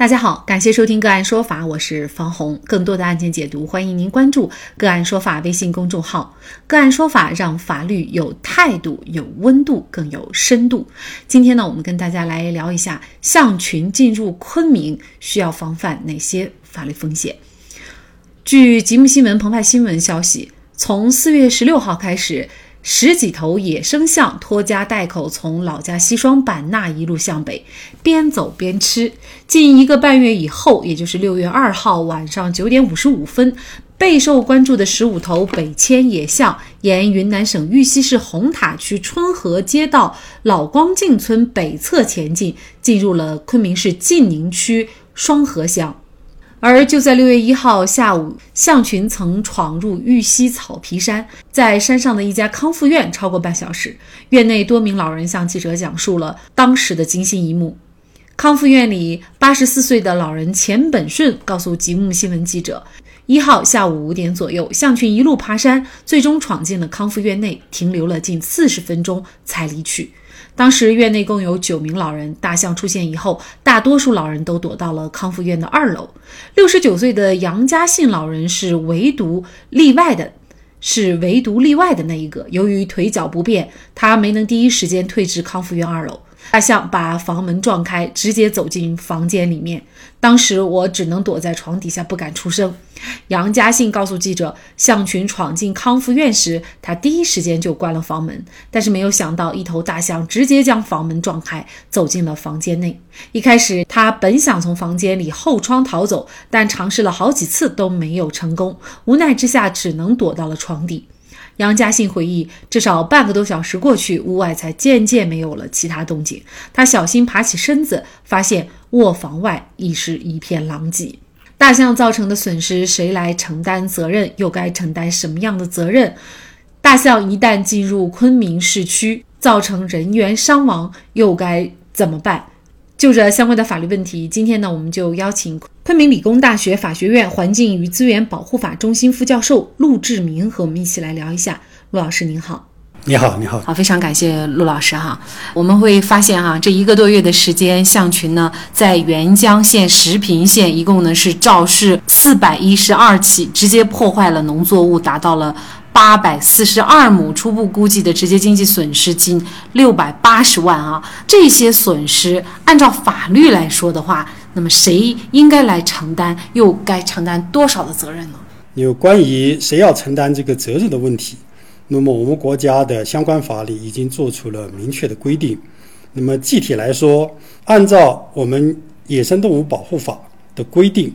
大家好，感谢收听个案说法，我是方红。更多的案件解读，欢迎您关注个案说法微信公众号。个案说法让法律有态度、有温度、更有深度。今天呢，我们跟大家来聊一下象群进入昆明需要防范哪些法律风险。据吉木新闻、澎湃新闻消息，从四月十六号开始。十几头野生象拖家带口从老家西双版纳一路向北，边走边吃。近一个半月以后，也就是六月二号晚上九点五十五分，备受关注的十五头北迁野象沿云南省玉溪市红塔区春和街道老光镜村北侧前进，进入了昆明市晋宁区双河乡。而就在六月一号下午，象群曾闯入玉溪草皮山，在山上的一家康复院超过半小时。院内多名老人向记者讲述了当时的惊心一幕。康复院里，八十四岁的老人钱本顺告诉吉木新闻记者，一号下午五点左右，象群一路爬山，最终闯进了康复院内，停留了近四十分钟才离去。当时院内共有九名老人，大象出现以后，大多数老人都躲到了康复院的二楼。六十九岁的杨家信老人是唯独例外的，是唯独例外的那一个。由于腿脚不便，他没能第一时间退至康复院二楼。大象把房门撞开，直接走进房间里面。当时我只能躲在床底下，不敢出声。杨家信告诉记者，象群闯进康复院时，他第一时间就关了房门，但是没有想到，一头大象直接将房门撞开，走进了房间内。一开始，他本想从房间里后窗逃走，但尝试了好几次都没有成功，无奈之下，只能躲到了床底。杨家信回忆，至少半个多小时过去，屋外才渐渐没有了其他动静。他小心爬起身子，发现卧房外已是一片狼藉。大象造成的损失，谁来承担责任？又该承担什么样的责任？大象一旦进入昆明市区，造成人员伤亡，又该怎么办？就着相关的法律问题，今天呢，我们就邀请昆明理工大学法学院环境与资源保护法中心副教授陆志明和我们一起来聊一下。陆老师您好，你好，你好，好，非常感谢陆老师哈。我们会发现哈，这一个多月的时间，象群呢在沅江县、石屏县一共呢是肇事四百一十二起，直接破坏了农作物，达到了。八百四十二亩，初步估计的直接经济损失近六百八十万啊！这些损失按照法律来说的话，那么谁应该来承担，又该承担多少的责任呢？有关于谁要承担这个责任的问题，那么我们国家的相关法律已经做出了明确的规定。那么具体来说，按照我们野生动物保护法的规定，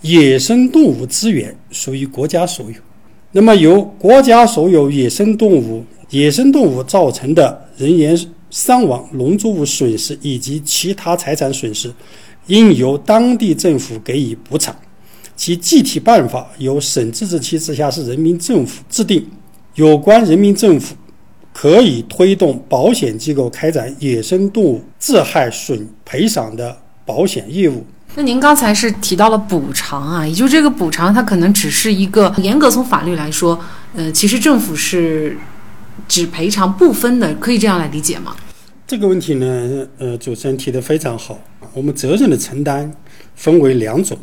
野生动物资源属于国家所有。那么，由国家所有野生动物、野生动物造成的人员伤亡、农作物损失以及其他财产损失，应由当地政府给予补偿。其具体办法由省自治区直辖市人民政府制定。有关人民政府可以推动保险机构开展野生动物致害损赔偿的保险业务。那您刚才是提到了补偿啊，也就这个补偿，它可能只是一个严格从法律来说，呃，其实政府是只赔偿部分的，可以这样来理解吗？这个问题呢，呃，主持人提的非常好。我们责任的承担分为两种，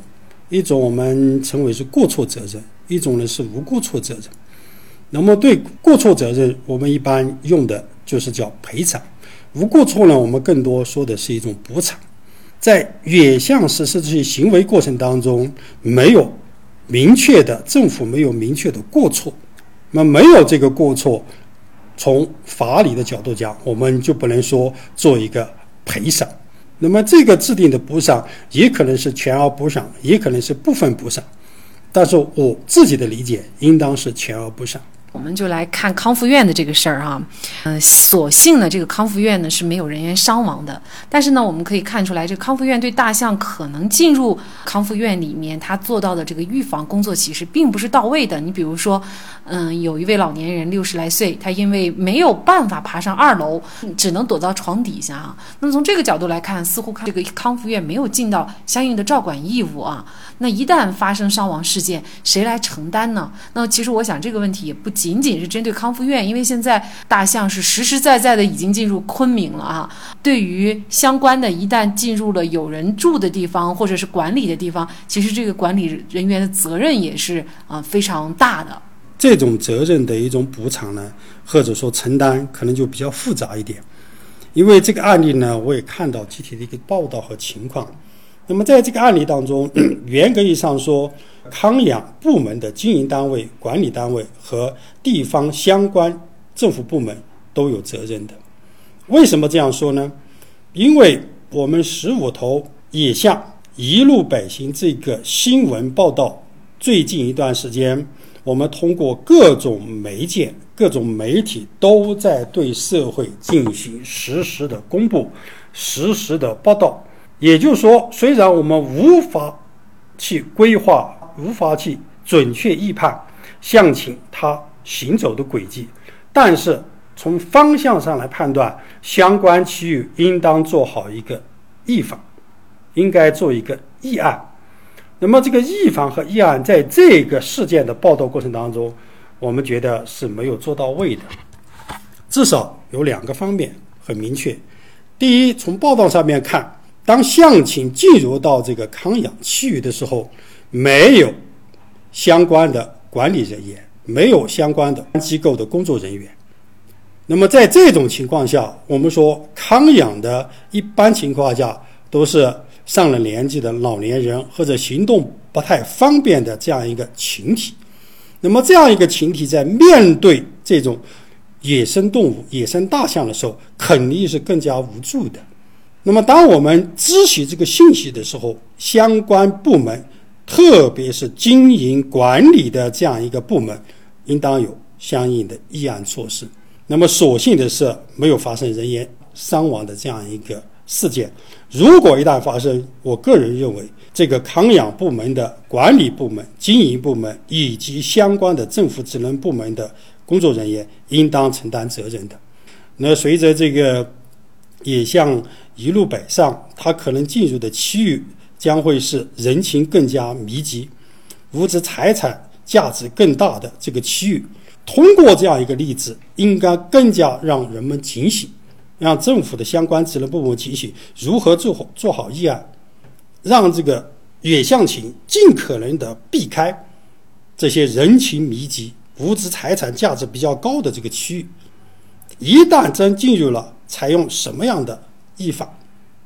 一种我们称为是过错责任，一种呢是无过错责任。那么对过错责任，我们一般用的就是叫赔偿；无过错呢，我们更多说的是一种补偿。在远向实施这些行为过程当中，没有明确的政府没有明确的过错，那没有这个过错，从法理的角度讲，我们就不能说做一个赔偿。那么这个制定的补偿也可能是全额补偿，也可能是部分补偿，但是我自己的理解应当是全额补偿。我们就来看康复院的这个事儿哈，嗯，所幸呢，这个康复院呢是没有人员伤亡的。但是呢，我们可以看出来，这康复院对大象可能进入康复院里面，他做到的这个预防工作其实并不是到位的。你比如说，嗯，有一位老年人六十来岁，他因为没有办法爬上二楼，只能躲到床底下啊。那么从这个角度来看，似乎看这个康复院没有尽到相应的照管义务啊。那一旦发生伤亡事件，谁来承担呢？那其实我想这个问题也不仅。仅仅是针对康复院，因为现在大象是实实在在的已经进入昆明了啊。对于相关的，一旦进入了有人住的地方或者是管理的地方，其实这个管理人员的责任也是啊非常大的。这种责任的一种补偿呢，或者说承担，可能就比较复杂一点。因为这个案例呢，我也看到具体的一个报道和情况。那么在这个案例当中，严格意义上说，康养部门的经营单位、管理单位和地方相关政府部门都有责任的。为什么这样说呢？因为我们十五头野象一路北行这个新闻报道，最近一段时间，我们通过各种媒介。各种媒体都在对社会进行实时的公布、实时的报道。也就是说，虽然我们无法去规划、无法去准确预判象禽它行走的轨迹，但是从方向上来判断，相关区域应当做好一个预防，应该做一个预案。那么，这个预防和预案在这个事件的报道过程当中。我们觉得是没有做到位的，至少有两个方面很明确。第一，从报道上面看，当象群进入到这个康养区域的时候，没有相关的管理人员，没有相关的机构的工作人员。那么在这种情况下，我们说康养的一般情况下都是上了年纪的老年人或者行动不太方便的这样一个群体。那么这样一个群体在面对这种野生动物、野生大象的时候，肯定是更加无助的。那么，当我们知悉这个信息的时候，相关部门，特别是经营管理的这样一个部门，应当有相应的预案措施。那么，所幸的是，没有发生人员伤亡的这样一个事件。如果一旦发生，我个人认为。这个康养部门的管理部门、经营部门以及相关的政府职能部门的工作人员应当承担责任的。那随着这个野象一路北上，它可能进入的区域将会是人情更加密集、物质财产价值更大的这个区域。通过这样一个例子，应该更加让人们警醒，让政府的相关职能部门警醒，如何做好做好议案。让这个远向情尽可能的避开这些人群密集、物质财产价值比较高的这个区域。一旦真进入了，采用什么样的译法？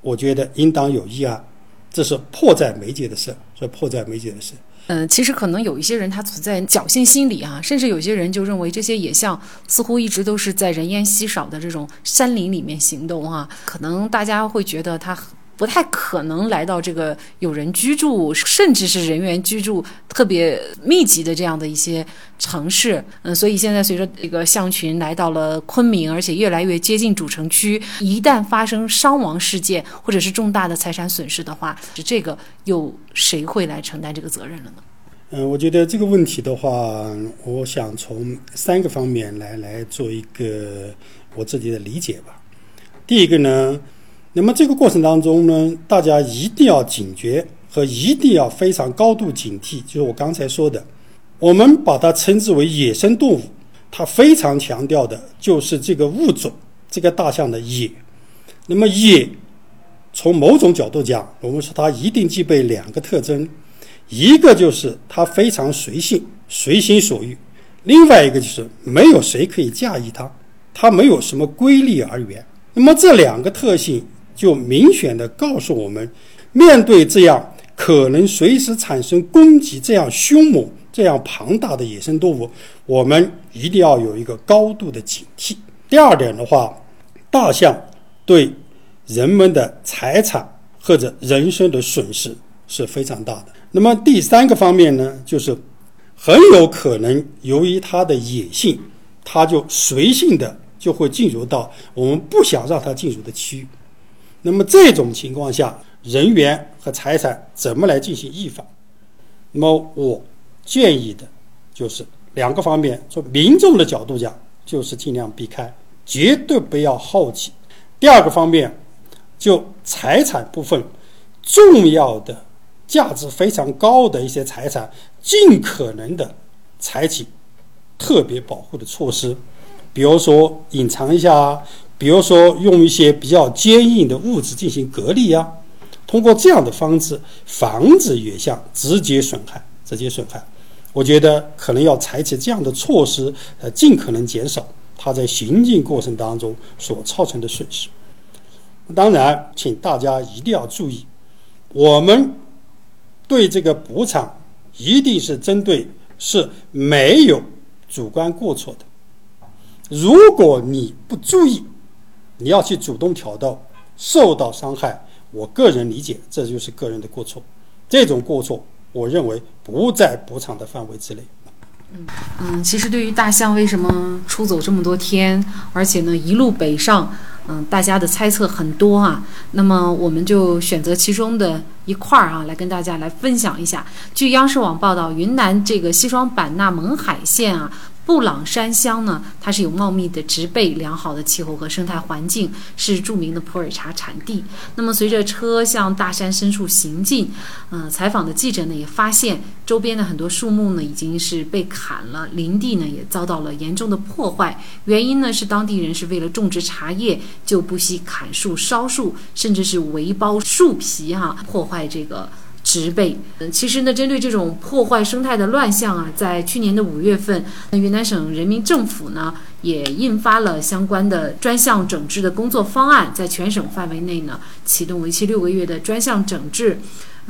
我觉得应当有议案，这是迫在眉睫的事，是迫在眉睫的事。嗯，其实可能有一些人他存在侥幸心理啊，甚至有些人就认为这些野象似乎一直都是在人烟稀少的这种山林里面行动啊，可能大家会觉得它。不太可能来到这个有人居住，甚至是人员居住特别密集的这样的一些城市。嗯，所以现在随着这个象群来到了昆明，而且越来越接近主城区，一旦发生伤亡事件或者是重大的财产损失的话，这个又谁会来承担这个责任了呢？嗯，我觉得这个问题的话，我想从三个方面来来做一个我自己的理解吧。第一个呢。那么这个过程当中呢，大家一定要警觉和一定要非常高度警惕。就是我刚才说的，我们把它称之为野生动物，它非常强调的就是这个物种，这个大象的野。那么野，从某种角度讲，我们说它一定具备两个特征，一个就是它非常随性，随心所欲；另外一个就是没有谁可以驾驭它，它没有什么规律而言。那么这两个特性。就明显的告诉我们，面对这样可能随时产生攻击、这样凶猛、这样庞大的野生动物，我们一定要有一个高度的警惕。第二点的话，大象对人们的财产或者人身的损失是非常大的。那么第三个方面呢，就是很有可能由于它的野性，它就随性的就会进入到我们不想让它进入的区域。那么这种情况下，人员和财产怎么来进行预防？那么我建议的，就是两个方面：从民众的角度讲，就是尽量避开，绝对不要好奇；第二个方面，就财产部分，重要的、价值非常高的一些财产，尽可能的采取特别保护的措施，比如说隐藏一下，比如说用一些比较坚硬的物质进行隔离啊，通过这样的方式防止野象直接损害，直接损害。我觉得可能要采取这样的措施，呃，尽可能减少它在行进过程当中所造成的损失。当然，请大家一定要注意，我们对这个补偿一定是针对是没有主观过错的。如果你不注意，你要去主动挑逗，受到伤害，我个人理解这就是个人的过错。这种过错，我认为不在补偿的范围之内。嗯嗯，其实对于大象为什么出走这么多天，而且呢一路北上。嗯，大家的猜测很多啊，那么我们就选择其中的一块儿啊，来跟大家来分享一下。据央视网报道，云南这个西双版纳勐海县啊。布朗山乡呢，它是有茂密的植被、良好的气候和生态环境，是著名的普洱茶产地。那么，随着车向大山深处行进，嗯，采访的记者呢也发现，周边的很多树木呢已经是被砍了，林地呢也遭到了严重的破坏。原因呢是当地人是为了种植茶叶，就不惜砍树、烧树，甚至是围包树皮哈，破坏这个。植被，嗯，其实呢，针对这种破坏生态的乱象啊，在去年的五月份，云南省人民政府呢也印发了相关的专项整治的工作方案，在全省范围内呢启动为期六个月的专项整治。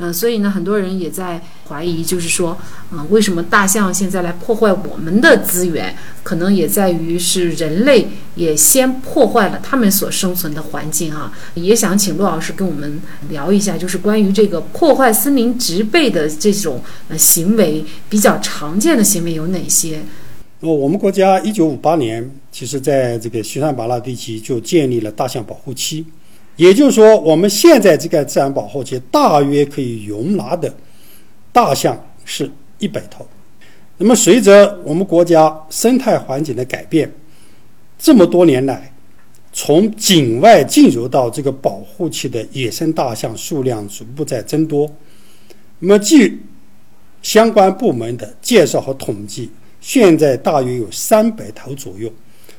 嗯，所以呢，很多人也在怀疑，就是说，嗯，为什么大象现在来破坏我们的资源？可能也在于是人类也先破坏了他们所生存的环境哈。也想请陆老师跟我们聊一下，就是关于这个破坏森林植被的这种呃行为，比较常见的行为有哪些？呃我们国家一九五八年，其实在这个西双版纳地区就建立了大象保护区。也就是说，我们现在这个自然保护区大约可以容纳的大象是一百头。那么，随着我们国家生态环境的改变，这么多年来，从境外进入到这个保护区的野生大象数量逐步在增多。那么，据相关部门的介绍和统计，现在大约有三百头左右。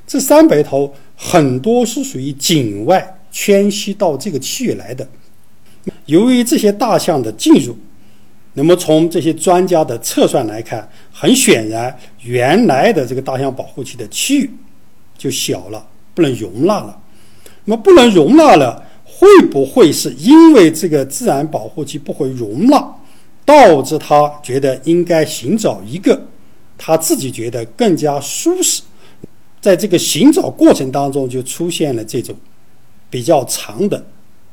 这三百头很多是属于境外。迁徙到这个区域来的，由于这些大象的进入，那么从这些专家的测算来看，很显然，原来的这个大象保护区的区域就小了，不能容纳了。那么不能容纳了，会不会是因为这个自然保护区不会容纳，导致他觉得应该寻找一个他自己觉得更加舒适，在这个寻找过程当中就出现了这种。比较长的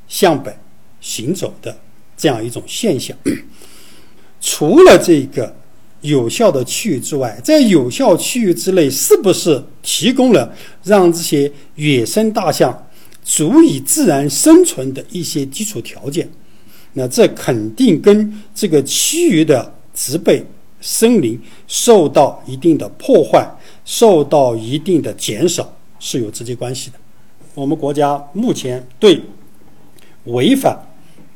向北行走的这样一种现象。除了这个有效的区域之外，在有效区域之内，是不是提供了让这些野生大象足以自然生存的一些基础条件？那这肯定跟这个区域的植被、森林受到一定的破坏、受到一定的减少是有直接关系的。我们国家目前对违反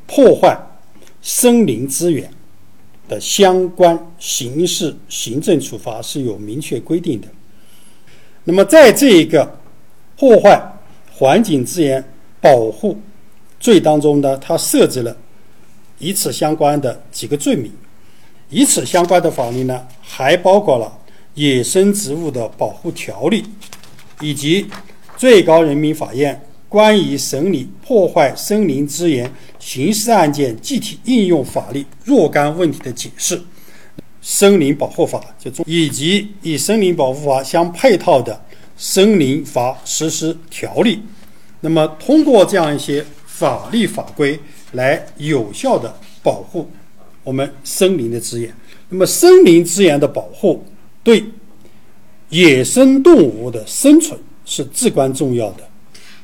破坏森林资源的相关刑事行政处罚是有明确规定的。那么，在这一个破坏环境资源保护罪当中呢，它设置了与此相关的几个罪名。与此相关的法律呢，还包括了《野生植物的保护条例》以及。最高人民法院关于审理破坏森林资源刑事案件具体应用法律若干问题的解释，《森林保护法》就，以及与《森林保护法》相配套的《森林法实施条例》，那么通过这样一些法律法规来有效的保护我们森林的资源。那么，森林资源的保护对野生动物的生存。是至关重要的。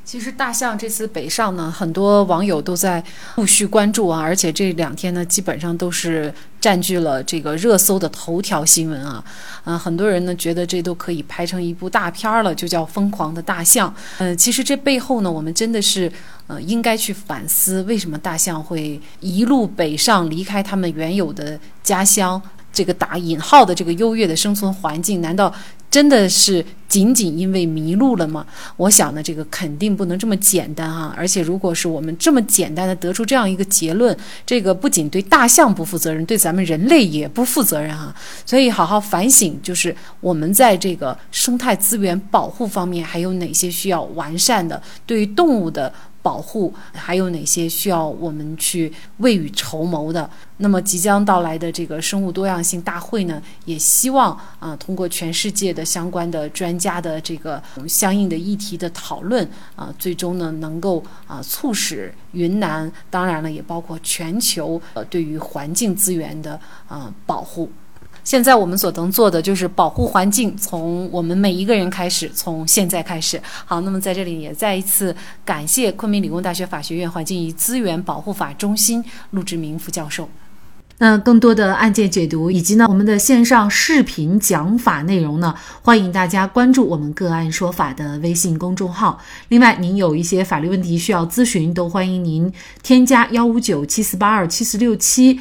其实大象这次北上呢，很多网友都在陆续关注啊，而且这两天呢，基本上都是占据了这个热搜的头条新闻啊。嗯，很多人呢觉得这都可以拍成一部大片了，就叫《疯狂的大象》。嗯，其实这背后呢，我们真的是呃应该去反思，为什么大象会一路北上，离开他们原有的家乡。这个打引号的这个优越的生存环境，难道真的是仅仅因为迷路了吗？我想呢，这个肯定不能这么简单啊！而且，如果是我们这么简单的得出这样一个结论，这个不仅对大象不负责任，对咱们人类也不负责任啊！所以，好好反省，就是我们在这个生态资源保护方面还有哪些需要完善的？对于动物的。保护还有哪些需要我们去未雨绸缪的？那么即将到来的这个生物多样性大会呢，也希望啊，通过全世界的相关的专家的这个相应的议题的讨论啊，最终呢能够啊促使云南，当然了，也包括全球呃对于环境资源的啊保护。现在我们所能做的就是保护环境，从我们每一个人开始，从现在开始。好，那么在这里也再一次感谢昆明理工大学法学院环境与资源保护法中心陆志明副教授。那更多的案件解读以及呢我们的线上视频讲法内容呢，欢迎大家关注我们个案说法的微信公众号。另外，您有一些法律问题需要咨询，都欢迎您添加幺五九七四八二七四六七。